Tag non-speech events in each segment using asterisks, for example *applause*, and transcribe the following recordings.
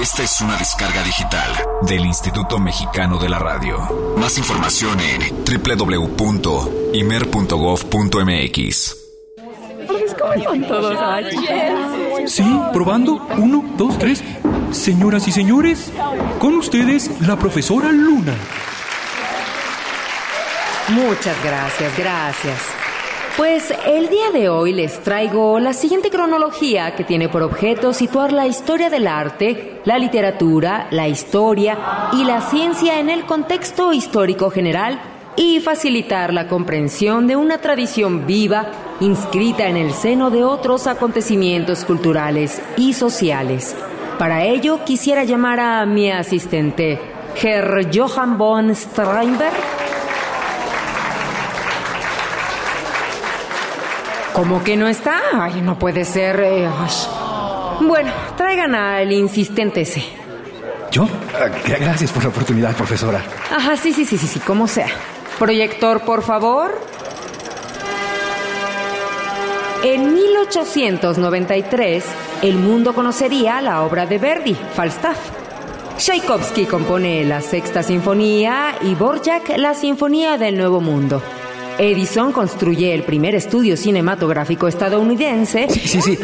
Esta es una descarga digital del Instituto Mexicano de la Radio. Más información en www.imer.gov.mx. Sí, probando. Uno, dos, tres. Señoras y señores, con ustedes la profesora Luna. Muchas gracias, gracias. Pues el día de hoy les traigo la siguiente cronología que tiene por objeto situar la historia del arte, la literatura, la historia y la ciencia en el contexto histórico general y facilitar la comprensión de una tradición viva inscrita en el seno de otros acontecimientos culturales y sociales. Para ello quisiera llamar a mi asistente, Herr Johann von Steinberg. ¿Cómo que no está? Ay, no puede ser. eh, ay. Bueno, traigan al insistente ese. ¿Yo? Ah, Gracias por la oportunidad, profesora. Ajá, sí, sí, sí, sí, sí, como sea. Proyector, por favor. En 1893, el mundo conocería la obra de Verdi, Falstaff. Tchaikovsky compone la Sexta Sinfonía y Borjak la Sinfonía del Nuevo Mundo. Edison construye el primer estudio cinematográfico estadounidense. Sí, sí, sí.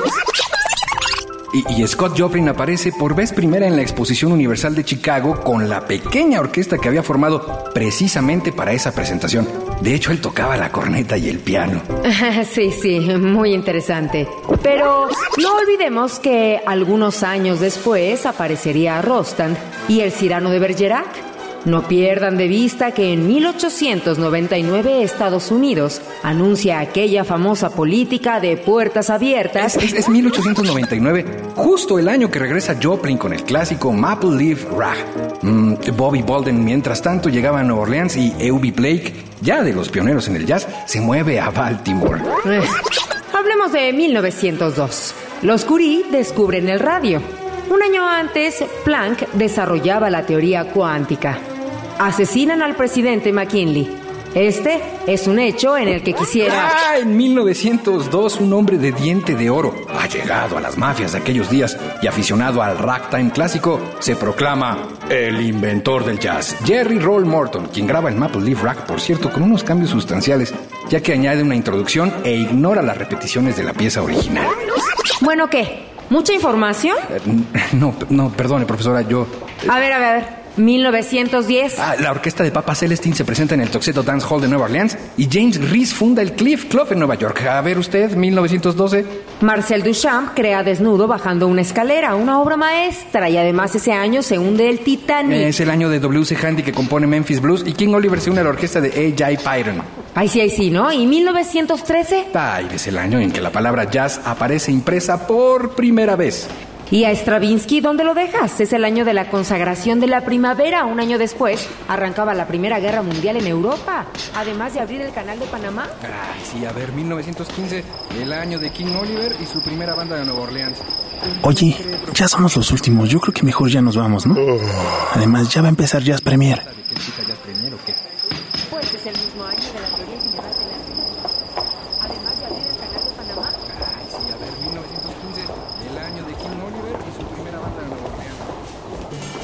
Y, y Scott Joplin aparece por vez primera en la Exposición Universal de Chicago con la pequeña orquesta que había formado precisamente para esa presentación. De hecho, él tocaba la corneta y el piano. *laughs* Sí, sí, muy interesante. Pero no olvidemos que algunos años después aparecería Rostand y el Cirano de Bergerac. No pierdan de vista que en 1899 Estados Unidos anuncia aquella famosa política de puertas abiertas. Es, es 1899, justo el año que regresa Joplin con el clásico Maple Leaf Rag. Mm, Bobby Bolden, mientras tanto, llegaba a Nueva Orleans y Eubie Blake, ya de los pioneros en el jazz, se mueve a Baltimore. Eh, Hablemos de 1902. Los Curie descubren el radio. Un año antes, Planck desarrollaba la teoría cuántica. Asesinan al presidente McKinley. Este es un hecho en el que quisiera... Ah, en 1902 un hombre de diente de oro, allegado a las mafias de aquellos días y aficionado al ragtime clásico, se proclama el inventor del jazz. Jerry Roll Morton, quien graba el Maple Leaf Rack, por cierto, con unos cambios sustanciales, ya que añade una introducción e ignora las repeticiones de la pieza original. Bueno, ¿qué? ¿Mucha información? Eh, *laughs* No, no, perdone, profesora, yo... A ver, a ver, a ver. 1910. Ah, la orquesta de Papa Celestine se presenta en el Tuxedo Dance Hall de Nueva Orleans y James Reese funda el Cliff Club en Nueva York. A ver usted, 1912. Marcel Duchamp crea Desnudo bajando una escalera, una obra maestra, y además ese año se hunde el Titanic. Es el año de W.C. Handy que compone Memphis Blues y King Oliver se une a la orquesta de A.J. Pyron. Ay, sí, ay, sí, ¿no? ¿Y 1913? Ay, es el año en que la palabra jazz aparece impresa por primera vez. ¿Y a Stravinsky dónde lo dejas? Es el año de la consagración de la primavera. Un año después arrancaba la Primera Guerra Mundial en Europa, además de abrir el canal de Panamá. Ay, sí, a ver, 1915, el año de King Oliver y su primera banda de Nueva Orleans. Oye, ya somos los últimos. Yo creo que mejor ya nos vamos, ¿no? Además, ya va a empezar Jazz Premier. Pues es el mismo año de la teoría general de la además de abrir el canal de Panamá. Ay, sí, a ver, 1915, el año de King Oliver y su primera banda de Nueva Orleans.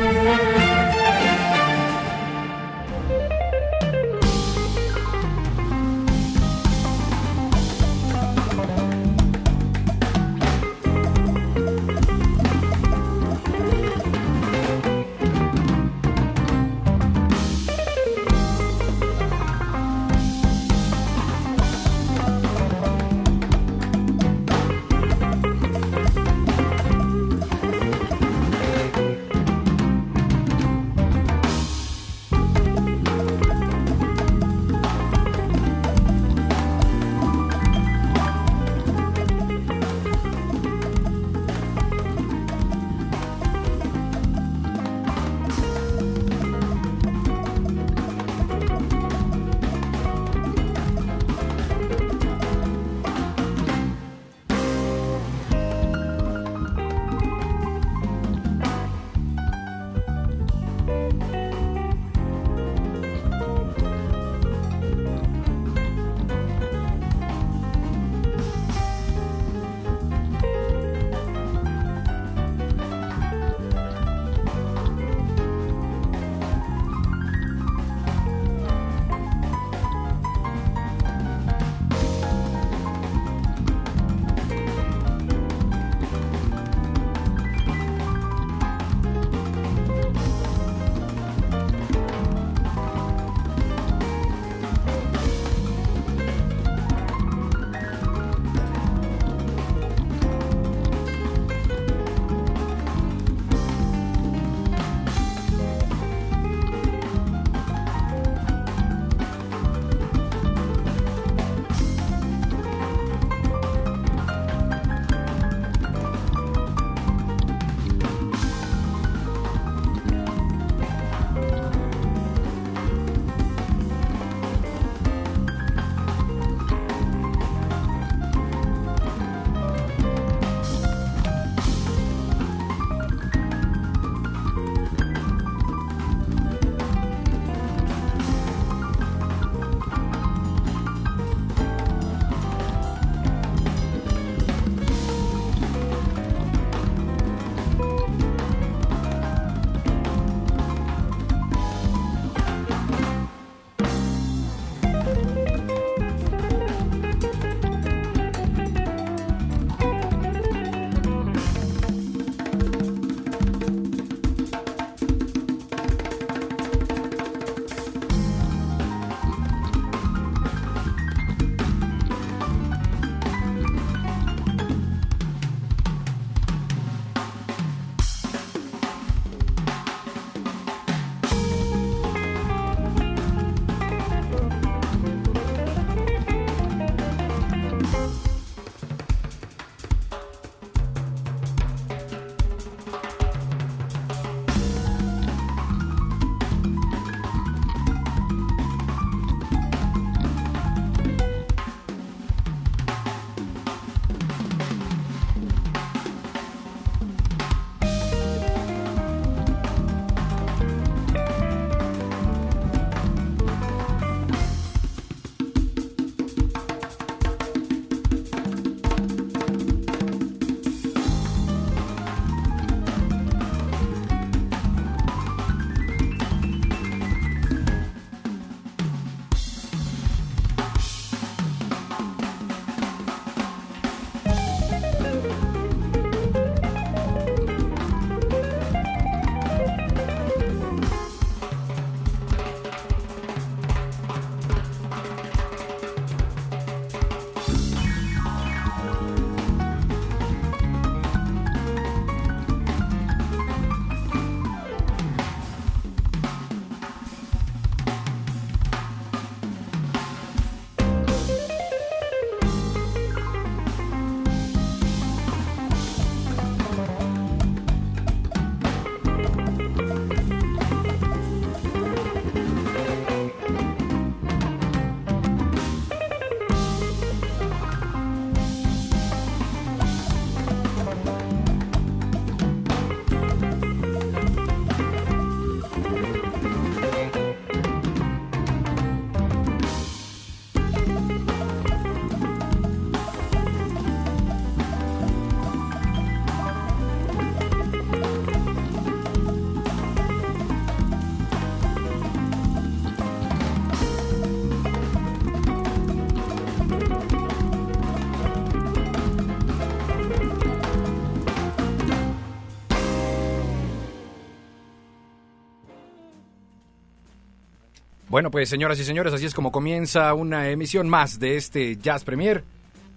Bueno, pues señoras y señores, así es como comienza una emisión más de este Jazz Premier.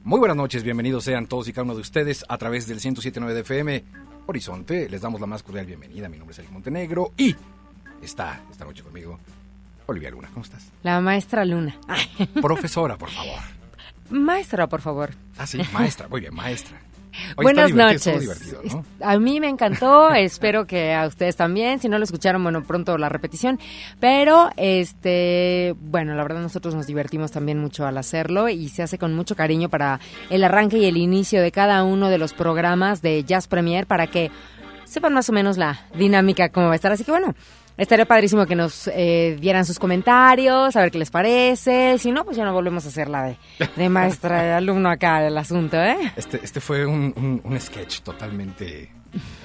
Muy buenas noches, bienvenidos sean todos y cada uno de ustedes a través del 107.9 de FM Horizonte. Les damos la más cordial bienvenida. Mi nombre es Eric Montenegro y está esta noche conmigo Olivia Luna. ¿Cómo estás? La maestra Luna. Profesora, por favor. *laughs* Maestra, por favor. Ah, sí, maestra. Muy bien, maestra. Hoy Buenas noches. A mí me encantó, *laughs* espero que a ustedes también. Si no lo escucharon, bueno, pronto la repetición. Pero, este, bueno, la verdad nosotros nos divertimos también mucho al hacerlo y se hace con mucho cariño para el arranque y el inicio de cada uno de los programas de Jazz Premier para que sepan más o menos la dinámica cómo va a estar. Así que bueno, estaría padrísimo que nos eh, dieran sus comentarios, a ver qué les parece. Si no, pues ya no volvemos a hacer la de, de maestra de alumno acá el asunto, ¿eh? Este, este fue un, un- un sketch totalmente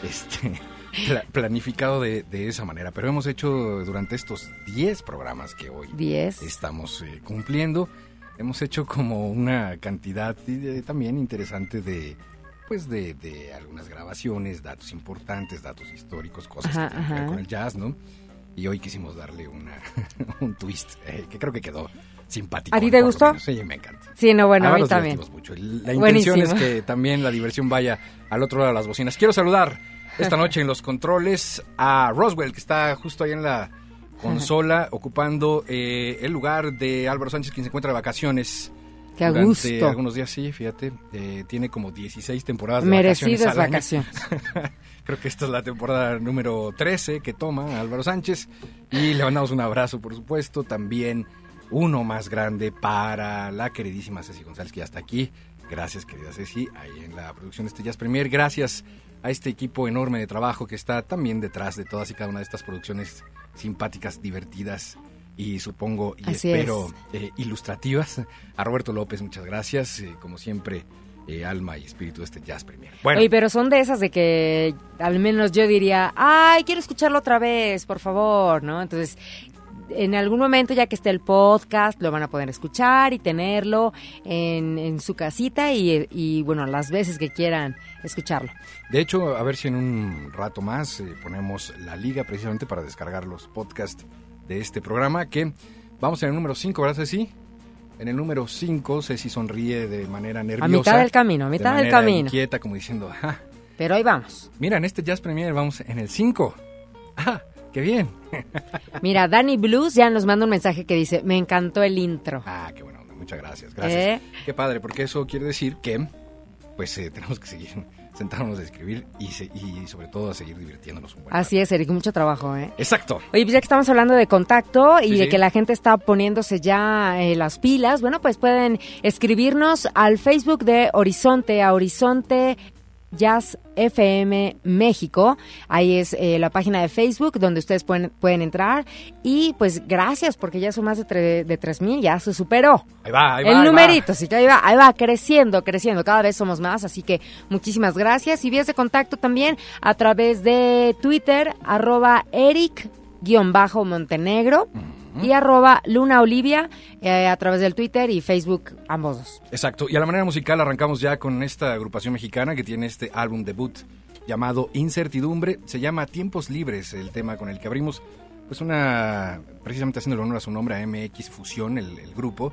este, pla- planificado de, de esa manera, pero hemos hecho durante estos 10 programas que hoy 10. estamos eh, cumpliendo, hemos hecho como una cantidad eh, también interesante de pues de, de algunas grabaciones, datos importantes, datos históricos, cosas Ajá, que tienen que ver con el jazz, ¿no? Y hoy quisimos darle una, *laughs* un twist eh, que creo que quedó simpático. ¿A ti te gustó? Sí, me encanta. Sí, no, bueno, a Ahora mí nos también. mucho. La intención Buenísimo. es que también la diversión vaya al otro lado de las bocinas. Quiero saludar esta *laughs* noche en los controles a Roswell, que está justo ahí en la consola, ocupando eh, el lugar de Álvaro Sánchez, quien se encuentra de vacaciones. Qué a durante gusto. algunos días, sí, fíjate. eh, tiene como 16 temporadas de Merecidas vacaciones. vacaciones. *laughs* Creo que esta es la temporada número 13 que toma Álvaro Sánchez. Y le mandamos un abrazo, por supuesto. También uno más grande para la queridísima Ceci González, que ya está aquí. Gracias, querida Ceci, ahí en la producción de este Jazz Premier. Gracias a este equipo enorme de trabajo que está también detrás de todas y cada una de estas producciones simpáticas, divertidas y supongo y Así espero es. eh, ilustrativas. A Roberto López, muchas gracias. eh, como siempre, eh, alma y espíritu de este Jazz Premier. Bueno, Oye, pero son de esas de que al menos yo diría, ay, quiero escucharlo otra vez, por favor, ¿no? Entonces, en algún momento, ya que esté el podcast, lo van a poder escuchar y tenerlo en, en su casita y, y, bueno, las veces que quieran escucharlo. De hecho, a ver si en un rato más eh, ponemos la liga precisamente para descargar los podcasts de este programa, que vamos en el número 5, ¿verdad, Ceci? En el número 5, Ceci sonríe de manera nerviosa. A mitad del camino, a mitad de del camino. inquieta, como diciendo, "Ah, Pero ahí vamos. mira, en este Jazz Premier vamos en el 5. ¡Ah, qué bien! *laughs* Mira, Danny Blues ya nos manda un mensaje que dice, me encantó el intro. Ah, qué bueno, muchas gracias, gracias. ¿Eh? Qué padre, porque eso quiere decir que, pues, eh, tenemos que seguir sentándonos a escribir y, se- y sobre todo a seguir divirtiéndonos un buen rato. Así es, Eric, mucho trabajo, ¿eh? Exacto. Oye, pues ya que estamos hablando de contacto y Sí, de sí. que la gente está poniéndose ya eh, las pilas, bueno, pues pueden escribirnos al Facebook de Horizonte, a Horizonte Jazz FM México. Ahí es eh, la página de Facebook donde ustedes pueden, pueden entrar. Y pues gracias, porque ya son más de, tre- de 3.000, ya se superó. Ahí va, ahí va. El ahí numerito, sí que ahí va, ahí va creciendo, creciendo, cada vez somos más, así que muchísimas gracias. Y vías de contacto también a través de Twitter, arroba Eric-Montenegro y arroba Luna Olivia eh, a través del Twitter y Facebook, ambos dos. Exacto. Y a la manera musical arrancamos ya con esta agrupación mexicana que tiene este álbum debut llamado Incertidumbre. Se llama Tiempos Libres, el tema con el que abrimos. Pues una, precisamente haciendo honor a su nombre, a MX Fusión, el, el grupo.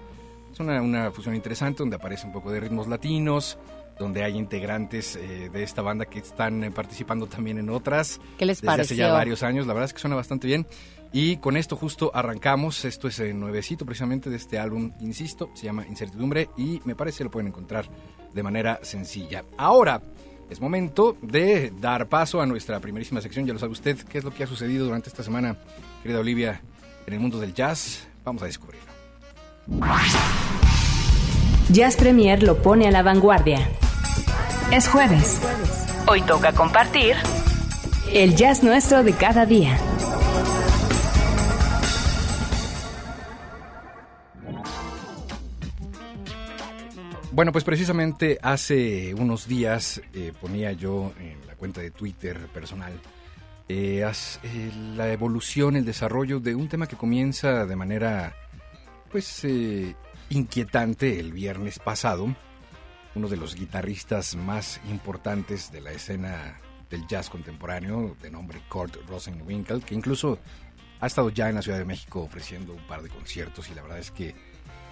Es una, una fusión interesante donde aparece un poco de ritmos latinos, donde hay integrantes eh, de esta banda que están eh, participando también en otras. ¿Qué les desde hace ya pareció? varios años. La verdad es que suena bastante bien. Y con esto justo arrancamos. Esto es el nuevecito precisamente de este álbum, insisto, se llama Incertidumbre y me parece que lo pueden encontrar de manera sencilla. Ahora es momento de dar paso a nuestra primerísima sección. Ya lo sabe usted, qué es lo que ha sucedido durante esta semana, querida Olivia, en el mundo del jazz. Vamos a descubrirlo. Jazz Premier lo pone a la vanguardia. Es jueves. Hoy toca compartir el jazz nuestro de cada día. Bueno, pues precisamente hace unos días eh, ponía yo en la cuenta de Twitter personal eh, eh, la evolución, el desarrollo de un tema que comienza de manera pues eh, inquietante el viernes pasado. Uno de los guitarristas más importantes de la escena del jazz contemporáneo, de nombre Kurt Rosenwinkel, que incluso Ha estado ya en la Ciudad de México ofreciendo un par de conciertos y la verdad es que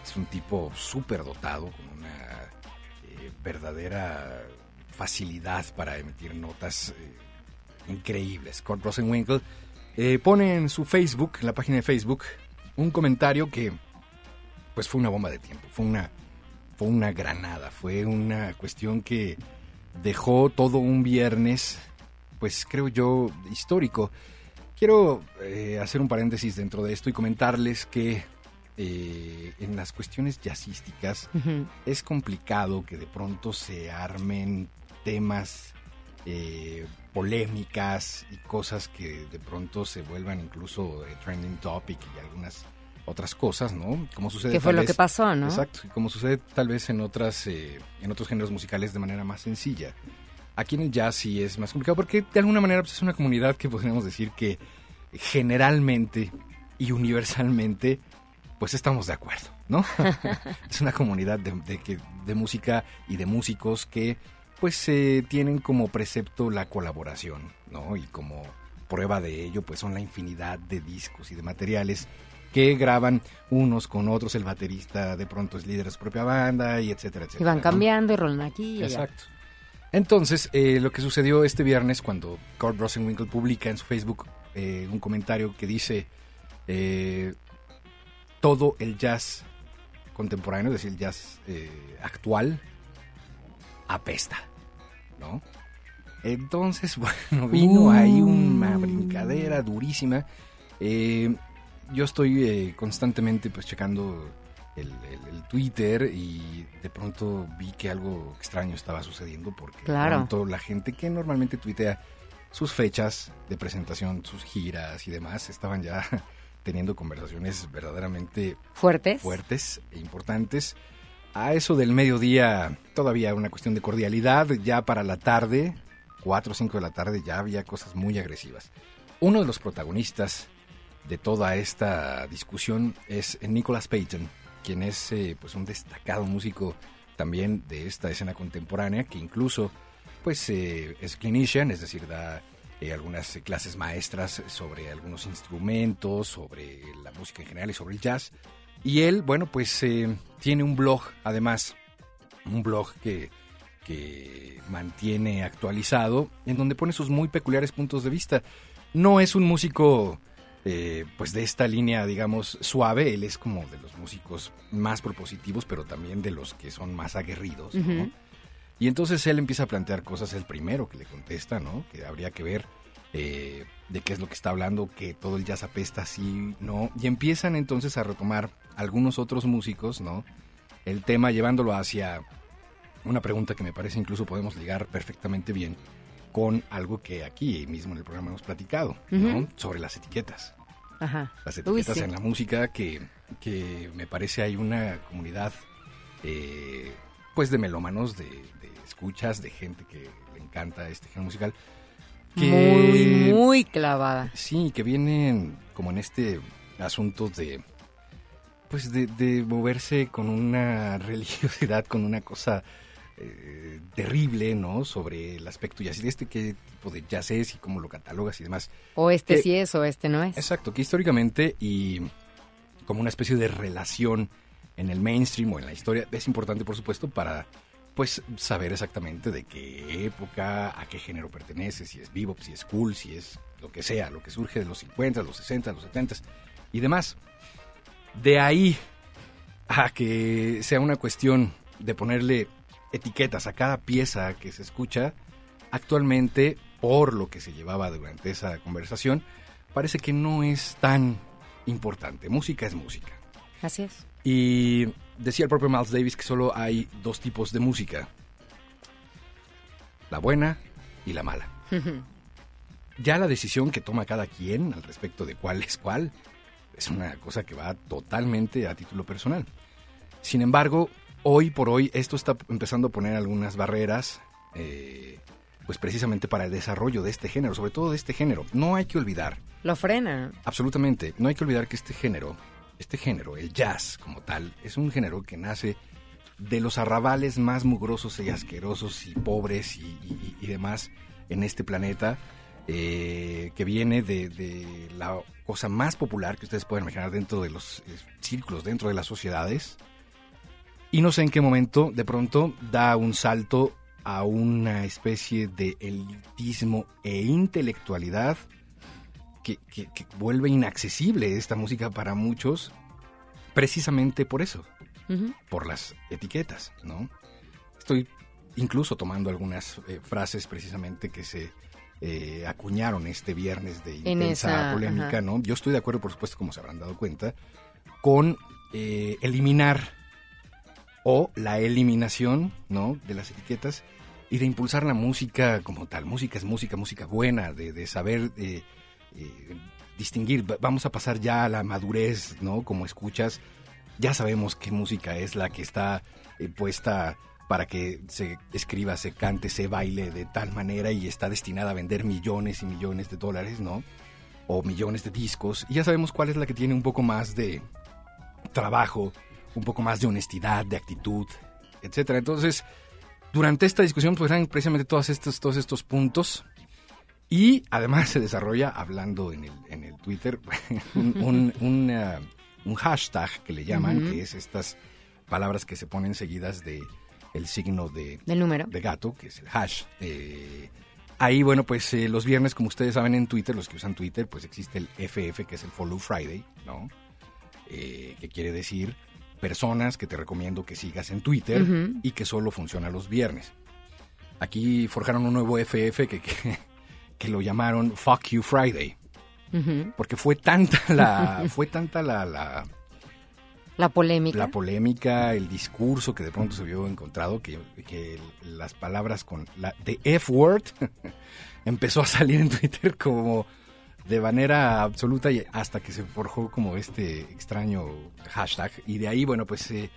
es un tipo súper dotado, con una eh, verdadera facilidad para emitir notas eh, increíbles. Kurt Rosenwinkel eh, pone en su Facebook, en la página de Facebook, un comentario que pues fue una bomba de tiempo, fue una, fue una granada, fue una cuestión que dejó todo un viernes, pues creo yo, histórico. Quiero hacer un paréntesis dentro de esto y comentarles que eh, en las cuestiones jazzísticas es complicado que de pronto se armen temas, eh, polémicas y cosas que de pronto se vuelvan incluso trending topic y algunas otras cosas, ¿no? Como sucede. ¿Qué fue lo que pasó, no? Exacto, como sucede tal vez en otras, en otros géneros musicales de manera más sencilla. Aquí en el jazz sí es más complicado porque de alguna manera pues, es una comunidad que podríamos decir que generalmente y universalmente pues estamos de acuerdo, ¿no? *laughs* es una comunidad de, de, música y de músicos que pues eh, tienen como precepto la colaboración, ¿no? Y como prueba de ello pues son la infinidad de discos y de materiales que graban unos con otros, el baterista de pronto es líder de su propia banda y etcétera, etcétera. Y van cambiando y rolan aquí. Y Exacto. Entonces, eh, lo que sucedió este viernes cuando Kurt Rosenwinkel publica en su Facebook eh, un comentario que dice eh, todo el jazz contemporáneo, es decir, el jazz actual, apesta, ¿no? Entonces, *laughs* bueno, vino ahí una brincadera durísima. yo estoy constantemente pues checando el, Twitter y de pronto vi que algo extraño estaba sucediendo porque claro. la gente que normalmente tuitea sus fechas de presentación, sus giras y demás, estaban ya *laughs* teniendo conversaciones verdaderamente fuertes, fuertes e importantes. A eso del mediodía, todavía una cuestión de cordialidad, ya para la tarde, 4 o 5 de la tarde, ya había cosas muy agresivas. Uno de los protagonistas de toda esta discusión es Nicholas Payton, quien es eh, pues un destacado músico también de esta escena contemporánea, que incluso pues eh, es clinician, es decir, da eh, algunas clases maestras sobre algunos instrumentos, sobre la música en general y sobre el jazz. Y él, bueno, pues tiene un blog, además, un blog que, que mantiene actualizado, en donde pone sus muy peculiares puntos de vista. No es un músico eh, pues de esta línea, digamos, suave. Él es como de los músicos más propositivos, pero también de los que son más aguerridos, Y entonces él empieza a plantear cosas, el primero que le contesta, ¿no? Que habría que ver eh, de qué es lo que está hablando, que todo el jazz apesta así, ¿no? Y empiezan entonces a retomar algunos otros músicos, ¿no? El tema llevándolo hacia una pregunta que me parece incluso podemos ligar perfectamente bien con algo que aquí mismo en el programa hemos platicado, ¿no? Sobre las etiquetas. Ajá. Las etiquetas en la música que, que, me parece hay una comunidad eh, pues de melómanos, de, escuchas, de gente que le encanta este género musical. Que, muy, muy clavada. Sí, que vienen como en este asunto de pues de, de moverse con una *laughs* religiosidad, con una cosa eh, terrible, ¿no? Sobre el aspecto jazz, este qué tipo de jazz es y cómo lo catalogas y demás. O este sí es o este no es. Exacto, que históricamente y como una especie de relación en el mainstream o en la historia es importante, por supuesto, para pues saber exactamente de qué época, a qué género pertenece, si es bebop, si es cool, si es lo que sea, lo que surge de los 50, los 60, los 70 y demás. De ahí a que sea una cuestión de ponerle etiquetas a cada pieza que se escucha, actualmente, por lo que se llevaba durante esa conversación, parece que no es tan importante. Música es música. Así es. Y decía el propio Miles Davis que solo hay dos tipos de música. La buena y la mala. *laughs* ya la decisión que toma cada quien al respecto de cuál es cuál es una cosa que va totalmente a título personal. Sin embargo, hoy por hoy esto está empezando a poner algunas barreras, eh, pues precisamente para el desarrollo de este género, sobre todo de este género. No hay que olvidar. Lo frena. Absolutamente. No hay que olvidar que este género, este género, el jazz como tal, es un género que nace de los arrabales más mugrosos y asquerosos y pobres y, demás en este planeta, eh, que viene de, la cosa más popular que ustedes pueden imaginar dentro de los eh, círculos, dentro de las sociedades. Y no sé en qué momento, de pronto, da un salto a una especie de elitismo e intelectualidad que, que vuelve inaccesible esta música para muchos, precisamente por eso, por las etiquetas, ¿no? Estoy incluso tomando algunas eh, frases precisamente que se eh, acuñaron este viernes de intensa polémica, ¿no? Yo estoy de acuerdo, por supuesto, como se habrán dado cuenta, con eh, eliminar o la eliminación, ¿no? De las etiquetas y de impulsar la música como tal. Música es música, música buena, de, de saber distinguir. Vamos a pasar ya a la madurez, ¿no? Como escuchas, ya sabemos qué música es la que está puesta para que se escriba, se cante, se baile de tal manera y está destinada a vender millones y millones de dólares, ¿no? O millones de discos. Y ya sabemos cuál es la que tiene un poco más de trabajo, un poco más de honestidad, de actitud, etcétera. Entonces, durante esta discusión pues eran precisamente todos estos, todos estos puntos. Y además se desarrolla, hablando en el, en el Twitter, *laughs* un, un, hashtag que le llaman, que es estas palabras que se ponen seguidas de el signo de, número? de gato, que es el hash. Eh, ahí, bueno, pues eh, los viernes, como ustedes saben en Twitter, los que usan Twitter, pues existe el FF, que es el Follow Friday, ¿no? Eh, que quiere decir personas que te recomiendo que sigas en Twitter y que solo funciona los viernes. Aquí forjaron un nuevo FF que, que, lo llamaron Fuck You Friday. Porque fue tanta *laughs* la, fue tanta la la polémica. La polémica, el discurso que de pronto se vio encontrado, que, que las palabras con la de F-word *laughs* empezó a salir en Twitter como de manera absoluta y hasta que se forjó como este extraño hashtag. Y de ahí, bueno, pues... Eh,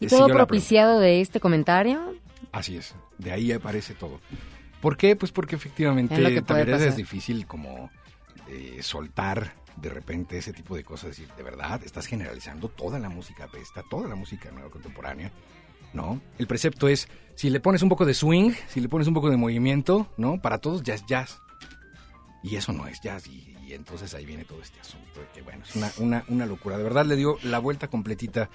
¿Y todo propiciado de este comentario? Así es, de ahí aparece todo. ¿Por qué? Pues porque efectivamente también es difícil como eh, soltar de repente ese tipo de cosas, decir, de verdad, estás generalizando toda la música está toda la música nueva contemporánea, ¿no? El precepto es, si le pones un poco de swing, si le pones un poco de movimiento, ¿no? Para todos ya es jazz. Y eso no es jazz, y, entonces ahí viene todo este asunto, de que bueno, es una, una, una, locura. De verdad le dio la vuelta completita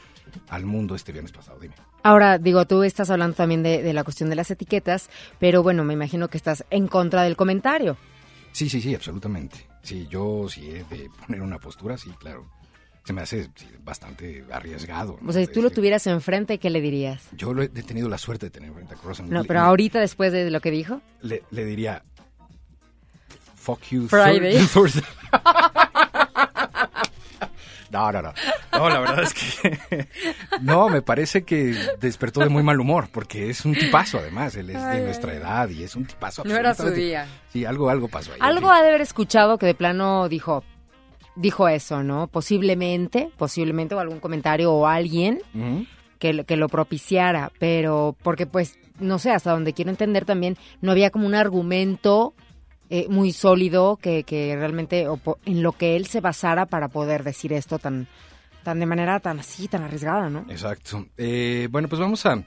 al mundo este viernes pasado, dime. Ahora, digo, tú estás hablando también de, de la cuestión de las etiquetas, pero bueno, me imagino que estás en contra del comentario. Sí, sí, sí, absolutamente. Sí, yo sí he de poner una postura, sí, claro. Se me hace bastante arriesgado. O sea, si tú lo tuvieras enfrente, ¿qué le dirías? Yo lo he, tenido la suerte de tener enfrente a Crossan. No, pero ahorita, después de lo que dijo. Le, le diría, fuck you Friday. *laughs* *laughs* No, no, no. No, la verdad es que. *laughs* No, me parece que despertó de muy mal humor, porque es un tipazo, además. Él es de nuestra edad y es un tipazo. No era su día. Sí, algo, algo pasó ahí. Algo ha de haber escuchado que de plano dijo. Dijo eso, ¿no? Posiblemente, posiblemente, o algún comentario o alguien que, que lo propiciara, pero porque, pues, no sé, hasta donde quiero entender también, no había como un argumento eh, muy sólido que, que realmente en lo que él se basara para poder decir esto tan, tan de manera tan así, tan arriesgada, ¿no? Exacto. Eh, bueno, pues vamos a,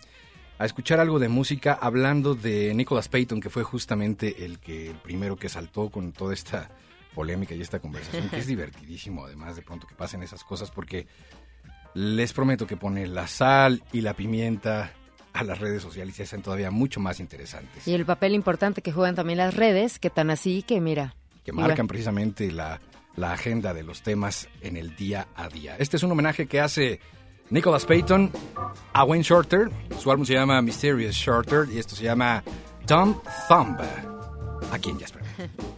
a, escuchar algo de música hablando de Nicholas Payton, que fue justamente el que el primero que saltó con toda esta polémica y esta conversación, que es *laughs* divertidísimo además de pronto que pasen esas cosas porque les prometo que pone la sal y la pimienta a las redes sociales y hacen todavía mucho más interesantes. Y el papel importante que juegan también las redes, que tan así que mira. Que marcan precisamente la, la agenda de los temas en el día a día. Este es un homenaje que hace Nicholas Payton a Wayne Shorter. Su álbum se llama Mysterious Shorter y esto se llama Dumb Thumb. Aquí en Jasper. *laughs*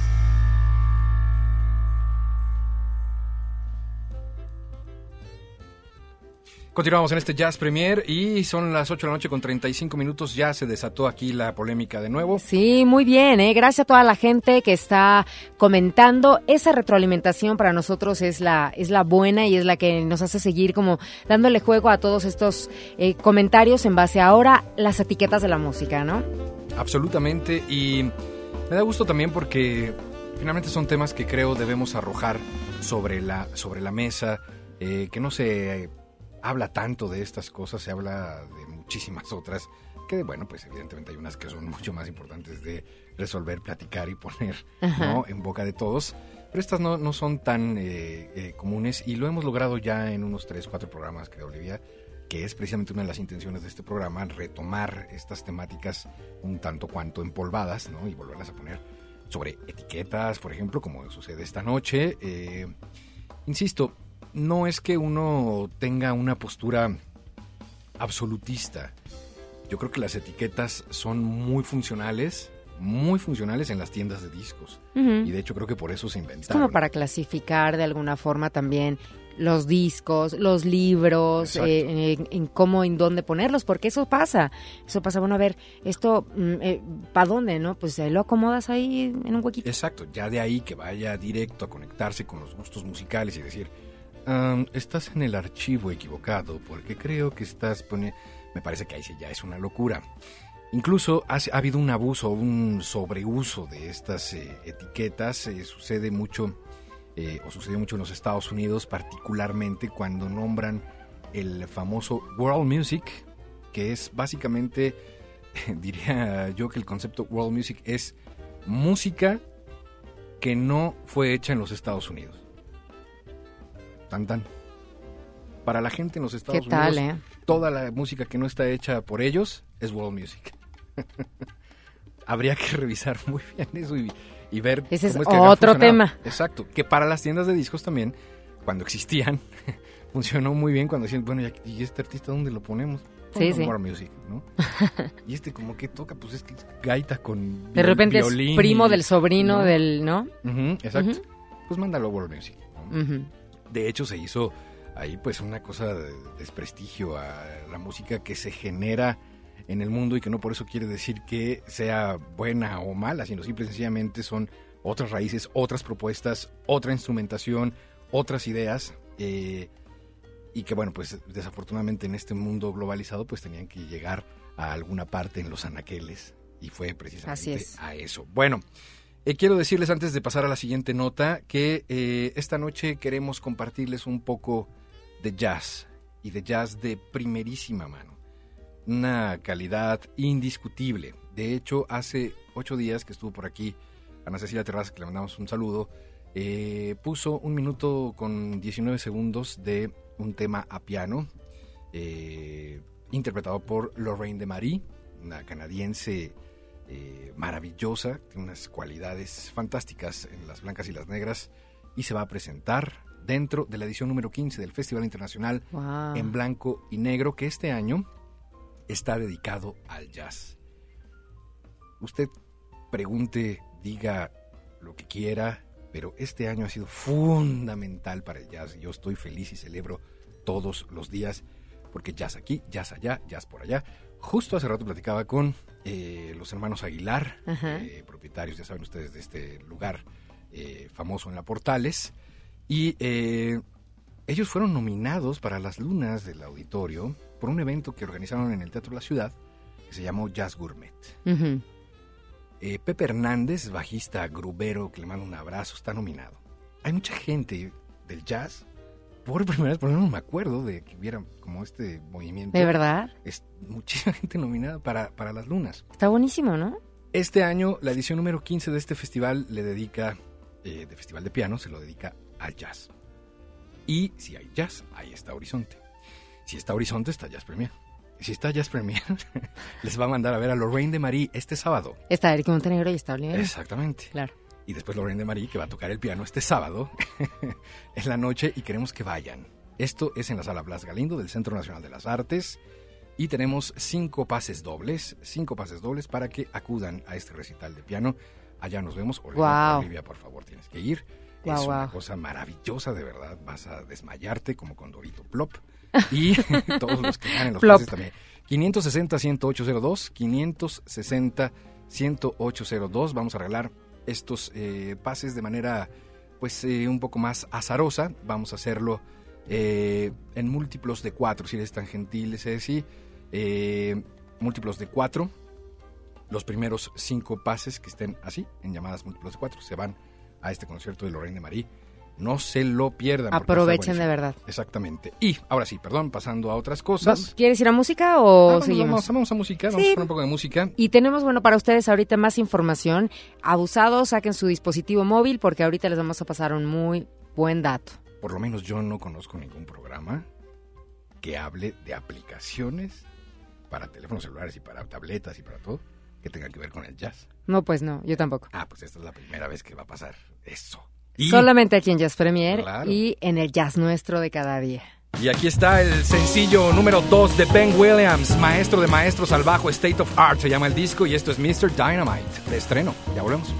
Continuamos en este Jazz Premier y son las 8 de la noche con 35 minutos. Ya se desató aquí la polémica de nuevo. Sí, muy bien. ¿eh? Gracias a toda la gente que está comentando. Esa retroalimentación para nosotros es la, es la buena y es la que nos hace seguir como dándole juego a todos estos eh, comentarios en base a ahora las etiquetas de la música, ¿no? Absolutamente. Y me da gusto también porque finalmente son temas que creo debemos arrojar sobre la, sobre la mesa, eh, que no se habla tanto de estas cosas, se habla de muchísimas otras, que bueno, pues evidentemente hay unas que son *laughs* mucho más importantes de resolver, platicar y poner ¿no? en boca de todos, pero estas no, no son tan eh, eh, comunes y lo hemos logrado ya en unos 3, 4 programas que Olivia, que es precisamente una de las intenciones de este programa, retomar estas temáticas un tanto cuanto empolvadas ¿no? y volverlas a poner sobre etiquetas, por ejemplo, como sucede esta noche. Eh, insisto, no es que uno tenga una postura absolutista. Yo creo que las etiquetas son muy funcionales, muy funcionales en las tiendas de discos. Y de hecho creo que por eso se inventaron. Es como para clasificar de alguna forma también los discos, los libros, eh, en, cómo, en dónde ponerlos, porque eso pasa. Eso pasa, bueno, a ver, esto, mm, eh, ¿para dónde, no? Pues lo acomodas ahí en un huequito. Exacto, ya de ahí que vaya directo a conectarse con los gustos musicales y decir, estás en el archivo equivocado porque creo que estás poniendo... Me parece que ahí sí ya es una locura. Incluso ha, habido un abuso, un sobreuso de estas eh, etiquetas. Eh, sucede mucho, eh, o sucede mucho en los Estados Unidos, particularmente cuando nombran el famoso World Music, que es básicamente, *laughs* diría yo que el concepto World Music es música que no fue hecha en los Estados Unidos. Tan tan. Para la gente en los Estados Unidos, eh? toda la música que no está hecha por ellos es world music. *laughs* Habría que revisar *laughs* muy bien eso y, ver. Ese es, otro tema. Exacto. Que para las tiendas de discos también, cuando existían, *laughs* funcionó muy bien cuando decían, bueno, ¿y este artista dónde lo ponemos? Sí, sí. World Music, ¿no? y este como que toca, pues es que gaita con De repente es primo del sobrino del, ¿no? exacto. Pues mándalo a World Music. De hecho, se hizo ahí pues una cosa de desprestigio a la música que se genera en el mundo y que no por eso quiere decir que sea buena o mala, sino simple y sencillamente son otras raíces, otras propuestas, otra instrumentación, otras ideas. Eh, y que bueno, pues desafortunadamente en este mundo globalizado pues tenían que llegar a alguna parte en los anaqueles y fue precisamente a eso. Bueno, eh, quiero decirles antes de pasar a la siguiente nota que eh, esta noche queremos compartirles un poco de jazz y de jazz de primerísima mano. Una calidad indiscutible. De hecho, hace ocho días que estuvo por aquí Ana Cecilia Terraza, que le mandamos un saludo, eh, puso un minuto con 19 segundos de un tema a piano interpretado por Lorraine de Marie, una canadiense eh, maravillosa, tiene unas cualidades fantásticas en las blancas y las negras y se va a presentar dentro de la edición número 15 del Festival Internacional en Blanco y Negro que este año está dedicado al jazz. Usted pregunte, diga lo que quiera, pero este año ha sido fundamental para el jazz. Yo estoy feliz y celebro todos los días porque jazz aquí, jazz allá, jazz por allá. Justo hace rato platicaba con eh, los hermanos Aguilar, eh, propietarios, ya saben ustedes, de este lugar eh, famoso en la Portales. Y ellos fueron nominados para las lunas del auditorio por un evento que organizaron en el Teatro de la Ciudad que se llamó Jazz Gourmet. Pepe Hernández, bajista grubero, que le mando un abrazo, está nominado. Hay mucha gente del jazz por primera vez, por lo menos me acuerdo de que hubiera como este movimiento. ¿De verdad? Es mucha *laughs* gente nominada para, para las lunas. Está buenísimo, ¿no? Este año, la edición número 15 de este festival le dedica, eh, de Festival de Piano, se lo dedica al jazz. Y si hay jazz, ahí está Horizonte. Si está Horizonte, está Jazz Premier. Si está Jazz Premier, *laughs* les va a mandar a ver a Lorraine de Marie este sábado. Está Eric Montenegro y está Oliver. Exactamente. Claro. Y después Lorraine de Marí, que va a tocar el piano este sábado *laughs* en la noche y queremos que vayan. Esto es en la Sala Blas Galindo del Centro Nacional de las Artes y tenemos cinco pases dobles, cinco pases dobles para que acudan a este recital de piano. Allá nos vemos. Olivia, Guau. Olivia, por favor, tienes que ir. Guau, es una cosa maravillosa, de verdad. Vas a desmayarte como con Dorito Plop. *laughs* Y *laughs* todos los que ganen los Plop. pases también. 560-10802, 560-10802. Vamos a regalar estos eh, pases de manera, pues, eh, un poco más azarosa. Vamos a hacerlo eh, en múltiplos de cuatro, si eres tan gentil, Ceci. Eh, múltiplos de cuatro. Los primeros cinco pases que estén así, en llamadas múltiplos de cuatro, se van a este concierto de Lorraine de Marí. No se lo pierdan. Aprovechen de verdad. Exactamente. Y ahora sí, perdón, pasando a otras cosas. ¿Quieres ir a música o Ah, vamos, seguimos? Vamos, vamos a música, vamos Sí. a poner un poco de música. Y tenemos, bueno, para ustedes ahorita más información. Abusados, saquen su dispositivo móvil porque ahorita les vamos a pasar un muy buen dato. Por lo menos yo no conozco ningún programa que hable de aplicaciones para teléfonos celulares y para tabletas y para todo que tengan que ver con el jazz. No, pues no, yo tampoco. Ah, pues esta es la primera vez que va a pasar eso. Y, Solamente aquí en Jazz Premier Claro. y en el Jazz Nuestro de cada día. y aquí está el sencillo número 2 de Ben Williams, maestro de maestros al bajo, State of Art se llama el disco y esto es Mr. Dynamite, de estreno. Ya volvemos.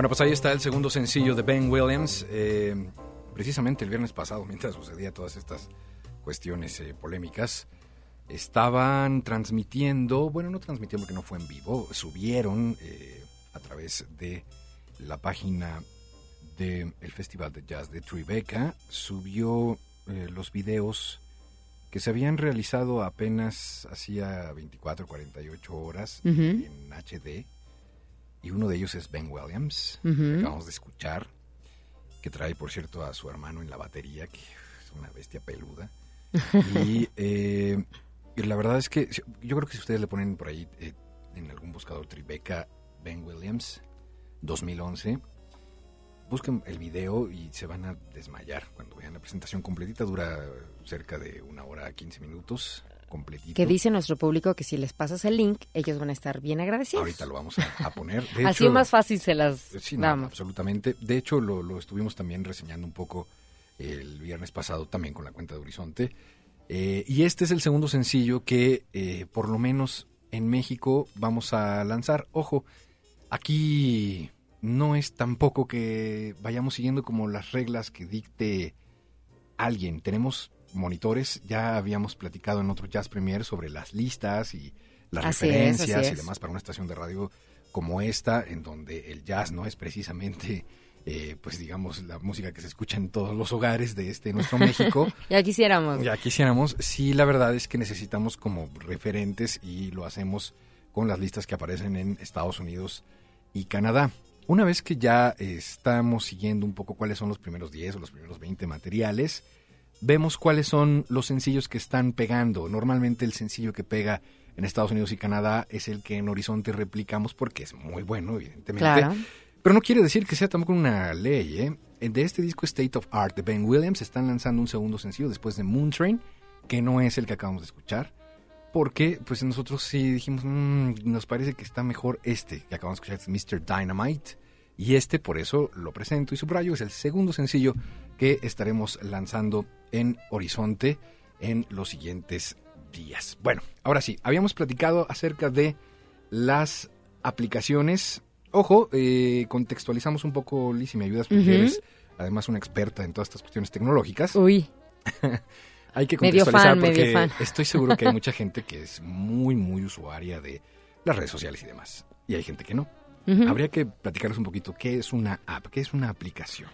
Bueno, pues ahí está el segundo sencillo de Ben Williams. eh, precisamente el viernes pasado, mientras sucedía todas estas cuestiones eh, polémicas, estaban transmitiendo, bueno, no transmitieron porque no fue en vivo, subieron eh, a través de la página del Festival de Jazz de Tribeca, subió los videos que se habían realizado apenas hacía 24, 48 horas Ujú. en HD. Y uno de ellos es Ben Williams, que acabamos de escuchar, que trae, por cierto, a su hermano en la batería, que es una bestia peluda. y *laughs* eh, y la verdad es que yo creo que si ustedes le ponen por ahí eh, en algún buscador Tribeca Ben Williams 2011, busquen el video y se van a desmayar cuando vean la presentación completita. Dura cerca de una hora 15 minutos, completito. Que dice nuestro público que si les pasas el link, ellos van a estar bien agradecidos. Ahorita lo vamos a, a poner. De *laughs* Así hecho, más fácil se las Sí, no, damos. absolutamente. De hecho, lo, lo estuvimos también reseñando un poco el viernes pasado también con la cuenta de Horizonte. Eh, y este es el segundo sencillo que eh, por lo menos en México vamos a lanzar. Ojo, aquí no es tampoco que vayamos siguiendo como las reglas que dicte alguien. Tenemos monitores, ya habíamos platicado en otro Jazz Premier sobre las listas y las Así referencias y demás para una estación de radio como esta, en donde el jazz no es precisamente, eh, pues digamos, la música que se escucha en todos los hogares de este nuestro *laughs* México. Ya quisiéramos. Ya quisiéramos, sí, la verdad es que necesitamos como referentes y lo hacemos con las listas que aparecen en Estados Unidos y Canadá. Una vez que ya estamos siguiendo un poco cuáles son los primeros 10 o los primeros 20 materiales, vemos cuáles son los sencillos que están pegando. Normalmente el sencillo que pega en Estados Unidos y Canadá es el que en Horizonte replicamos porque es muy bueno, evidentemente. Claro. Pero no quiere decir que sea tampoco una ley, ¿eh? De este disco State of Art de Ben Williams están lanzando un segundo sencillo después de Moon Train, que no es el que acabamos de escuchar, porque pues nosotros sí dijimos, "Mm, nos parece que está mejor este que acabamos de escuchar, es Mr. Dynamite, y este por eso lo presento y subrayo, es el segundo sencillo que estaremos lanzando en Horizonte en los siguientes días. Bueno, ahora sí, habíamos platicado acerca de las aplicaciones. Ojo, eh, contextualizamos un poco, Liz, si me ayudas, porque eres además una experta en todas estas cuestiones tecnológicas. Uy, *laughs* Hay que contextualizar fan, porque *laughs* estoy seguro que hay mucha gente que es muy, muy usuaria de las redes sociales y demás. Y hay gente que no. Habría que platicarles un poquito qué es una app, qué es una aplicación.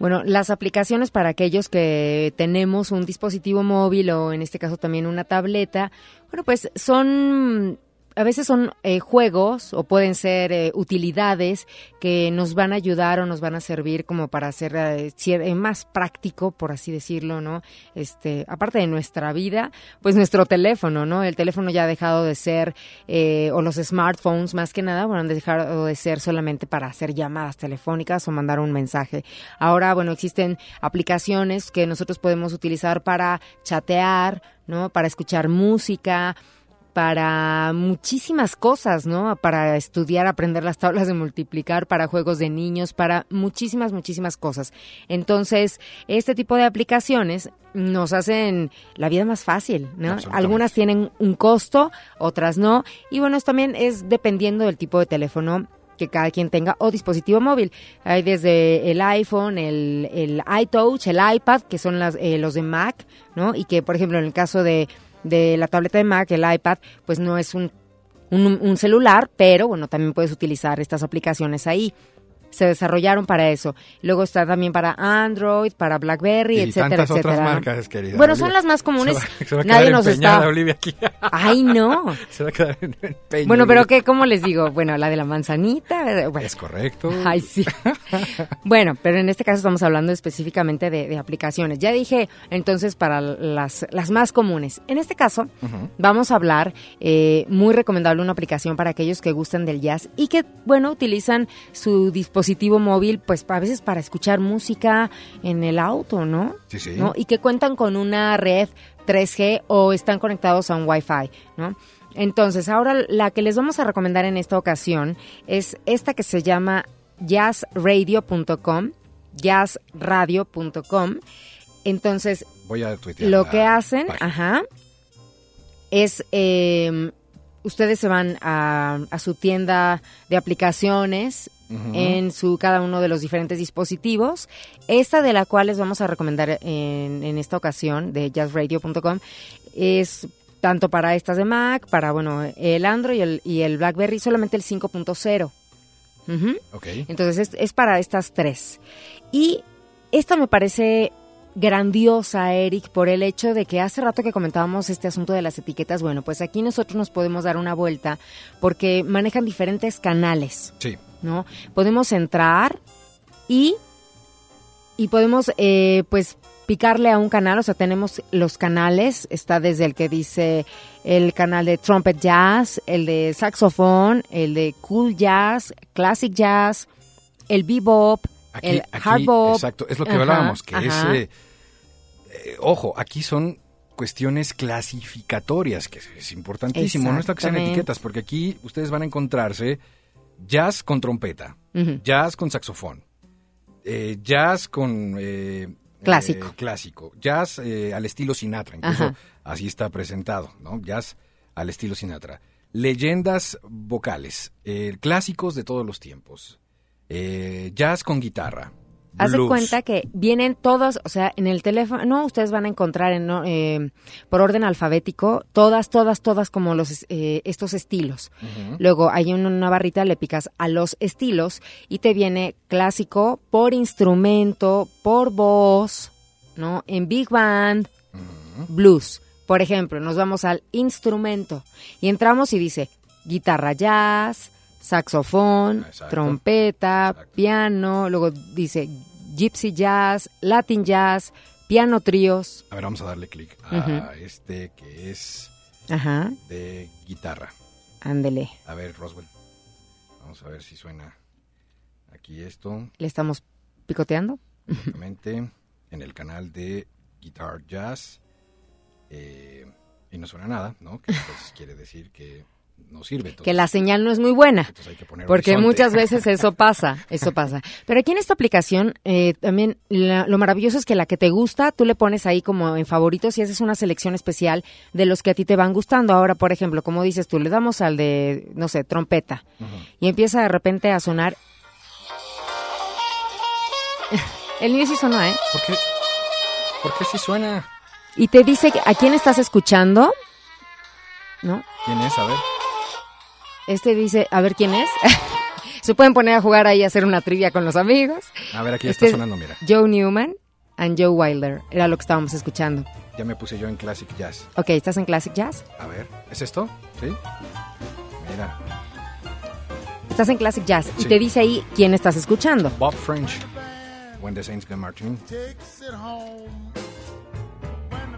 Bueno, las aplicaciones para aquellos que tenemos un dispositivo móvil o en este caso también una tableta, bueno, pues son, a veces son eh, juegos o pueden ser eh, utilidades que nos van a ayudar o nos van a servir como para hacer eh, eh, más práctico, por así decirlo, ¿no? Este, aparte de nuestra vida, pues nuestro teléfono, ¿no? El teléfono ya ha dejado de ser, eh, o los smartphones más que nada, bueno, han dejado de ser solamente para hacer llamadas telefónicas o mandar un mensaje. Ahora, bueno, existen aplicaciones que nosotros podemos utilizar para chatear, ¿no? Para escuchar música, para muchísimas cosas, ¿no? Para estudiar, aprender las tablas de multiplicar, para juegos de niños, para muchísimas, muchísimas cosas. Entonces, este tipo de aplicaciones nos hacen la vida más fácil, ¿no? Algunas tienen un costo, otras no. Y bueno, esto también es dependiendo del tipo de teléfono que cada quien tenga o dispositivo móvil. Hay desde el iPhone, el, el iTouch, el iPad, que son las, eh, los de Mac, ¿no? Y que, por ejemplo, en el caso de, de la tableta de Mac, el iPad, pues no es un, un, un celular, pero bueno, también puedes utilizar estas aplicaciones ahí. Se desarrollaron para eso. Luego está también para Android, para BlackBerry, Y etcétera, tantas otras etcétera. marcas, querida Bueno, Olivia. son las más comunes. Se va, se va a Nadie nos está. Olivia, aquí. Ay, no. *laughs* se va a quedar en empeño, Bueno, pero. ¿qué, ¿cómo les digo? Bueno, la de la manzanita. eh, Bueno, Es correcto. Ay, sí. *laughs* bueno, pero en este caso estamos hablando específicamente de, de aplicaciones. Ya dije entonces para las, las más comunes. En este caso, vamos a hablar, eh, muy recomendable una aplicación para aquellos que gustan del jazz y que, bueno, utilizan su dispositivo móvil, pues a veces para escuchar música en el auto, ¿no? Sí, sí. ¿No? Y que cuentan con una red 3G o están conectados a un Wi-Fi, ¿no? Entonces, ahora la que les vamos a recomendar en esta ocasión es esta que se llama jazzradio.com, jazzradio.com. Entonces, Voy a lo que hacen, página. ajá, es eh, ustedes se van a, a su tienda de aplicaciones En su cada uno de los diferentes dispositivos. Esta de la cual les vamos a recomendar en, en esta ocasión de jazzradio.com es tanto para estas de Mac, para bueno el Android y el, y el BlackBerry solamente el 5.0. Ujú. Ok. Entonces es, es para estas tres. Y esta me parece grandiosa, Eric, por el hecho de que hace rato que comentábamos este asunto de las etiquetas, bueno, pues aquí nosotros nos podemos dar una vuelta porque manejan diferentes canales, Sí. ¿No? Podemos entrar y, y podemos, eh, pues, picarle a un canal, o sea, tenemos los canales, está desde el que dice el canal de trumpet jazz, el de saxofón, el de cool jazz, classic jazz, el bebop, Aquí, el hard bop. exacto, es lo que Ajá, hablábamos, que es, eh, eh, ojo, aquí son cuestiones clasificatorias, que es, importantísimo, no es lo que sean etiquetas, porque aquí ustedes van a encontrarse jazz con trompeta, jazz con saxofón, eh, jazz con... eh, Clásico. eh, clásico, jazz eh, al estilo Sinatra, incluso Ajá. así está presentado, ¿no? Jazz al estilo Sinatra. Leyendas vocales, clásicos de todos los tiempos, jazz con guitarra. Haz de cuenta que vienen todos, o sea, en el teléfono, no, ustedes van a encontrar en, eh, por orden alfabético todas, todas, todas como los eh, estos estilos. Luego hay una, una barrita, le picas a los estilos y te viene clásico por instrumento, por voz, ¿no? En big band, blues. Por ejemplo, nos vamos al instrumento y entramos y dice guitarra jazz, saxofón, Exacto. trompeta, Exacto. piano, luego dice gypsy jazz, latin jazz, piano tríos. A ver, vamos a darle clic a este que es Ajá, de guitarra. ándele. A ver, Roswell. Vamos a ver si suena aquí esto. Le estamos picoteando. Exactamente. *laughs* en el canal de Guitar Jazz. eh, y no suena nada, ¿no? Que entonces quiere decir que no sirve. Que la señal no es muy buena. Porque horizonte. muchas veces *laughs* eso pasa, eso pasa. Pero aquí en esta aplicación, eh, también la- lo maravilloso es que la que te gusta, tú le pones ahí como en favoritos y haces una selección especial de los que a ti te van gustando. Ahora, por ejemplo, como dices tú, le damos al de, no sé, trompeta y empieza de repente a sonar. *laughs* El niño sí sonó, ¿eh? ¿Por qué? ¿Por qué si suena? Y te dice a quién estás escuchando, ¿no? ¿Quién es? A ver. Este dice, a ver quién es. *laughs* Se pueden poner a jugar ahí a hacer una trivia con los amigos. A ver, aquí Este está es sonando, mira. Joe Newman and Joe Wilder. Era lo que estábamos escuchando. Ya me puse yo en Classic Jazz. Ok, ¿estás en Classic Jazz? A ver, ¿es esto? ¿Sí? Mira, Estás en Classic Jazz y te dice ahí quién estás escuchando. Bob French. When the Saints Come Marching.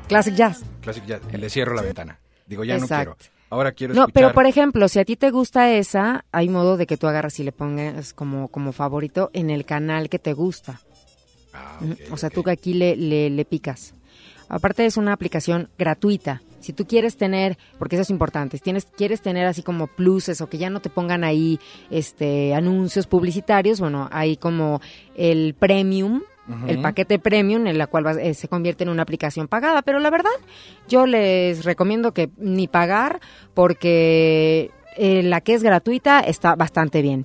Classic Jazz. Classic Jazz. Le cierro la ventana. Digo, ya no quiero. Ahora quiero No, escuchar. pero por ejemplo, si a ti te gusta esa, hay modo de que tú agarras y le pongas como, como favorito en el canal que te gusta. Ah, o sea, ok. tú que aquí le, le, le picas. Aparte es una aplicación gratuita. Si tú quieres tener, porque eso es importante, si tienes, quieres tener así como pluses o que ya no te pongan ahí este anuncios publicitarios, bueno, hay como el premium, el paquete premium en la cual va- eh, se convierte en una aplicación pagada. Pero la verdad, yo les recomiendo que ni pagar porque eh, la que es gratuita está bastante bien.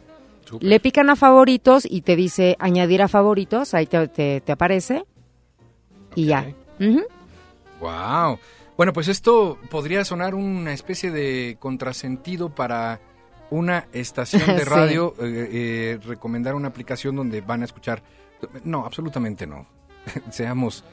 Le pican a favoritos y te dice añadir a favoritos, ahí te, te- te aparece y ya. Ujú. Wow. Bueno, pues esto podría sonar una especie de contrasentido para una estación de *laughs* radio, eh, recomendar una aplicación donde van a escuchar. No, absolutamente no. *laughs* Seamos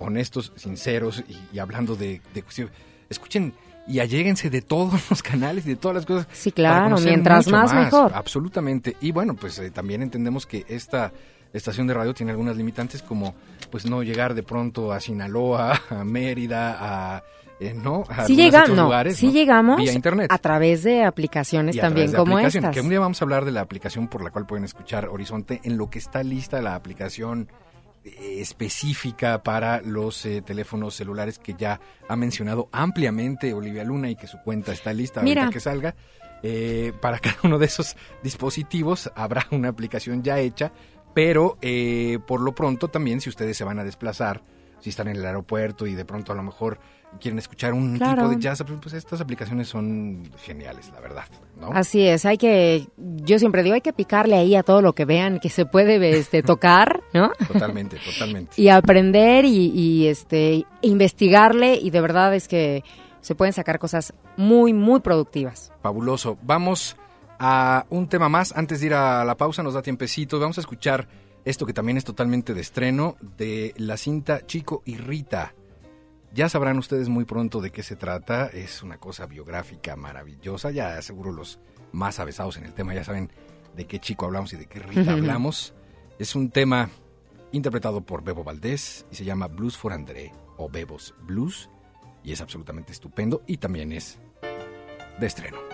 honestos, sinceros y, y hablando de, de cuestión- Escuchen y alléguense de todos *laughs* los canales y de todas las cosas. Sí, claro, mientras mucho más, mejor. Absolutamente. Y bueno, pues eh, también entendemos que esta estación de radio tiene algunas limitantes como pues no llegar de pronto a Sinaloa, *laughs* a Mérida, a eh, no, a Sí otros no, lugares, sí ¿no? llegamos vía internet. a través de aplicaciones también de como aplicación, estas. Que un día vamos a hablar de la aplicación por la cual pueden escuchar Horizonte en lo que está lista la aplicación eh, específica para los eh, teléfonos celulares que ya ha mencionado ampliamente Olivia Luna y que su cuenta está lista Mira. ahorita que salga. Eh, para cada uno de esos dispositivos habrá una aplicación ya hecha, pero eh, por lo pronto también si ustedes se van a desplazar, si están en el aeropuerto y de pronto a lo mejor quieren escuchar un Claro. tipo de jazz, pues estas aplicaciones son geniales, la verdad. ¿no? Así es, hay que, yo siempre digo, hay que picarle ahí a todo lo que vean que se puede este, *laughs* tocar, ¿no? Totalmente, totalmente. Y aprender y, y, este investigarle y de verdad es que se pueden sacar cosas muy, muy productivas. Fabuloso. Vamos a un tema más. Antes de ir a la pausa, nos da tiempecito. Vamos a escuchar esto que también es totalmente de estreno, de la cinta Chico y Rita. Ya sabrán ustedes muy pronto de qué se trata. Es una cosa biográfica maravillosa. Ya seguro los más avesados en el tema ya saben de qué chico hablamos y de qué Rita *laughs* hablamos. Es un tema interpretado por Bebo Valdés y se llama Blues for André o Bebos Blues. Y es absolutamente estupendo y también es de estreno.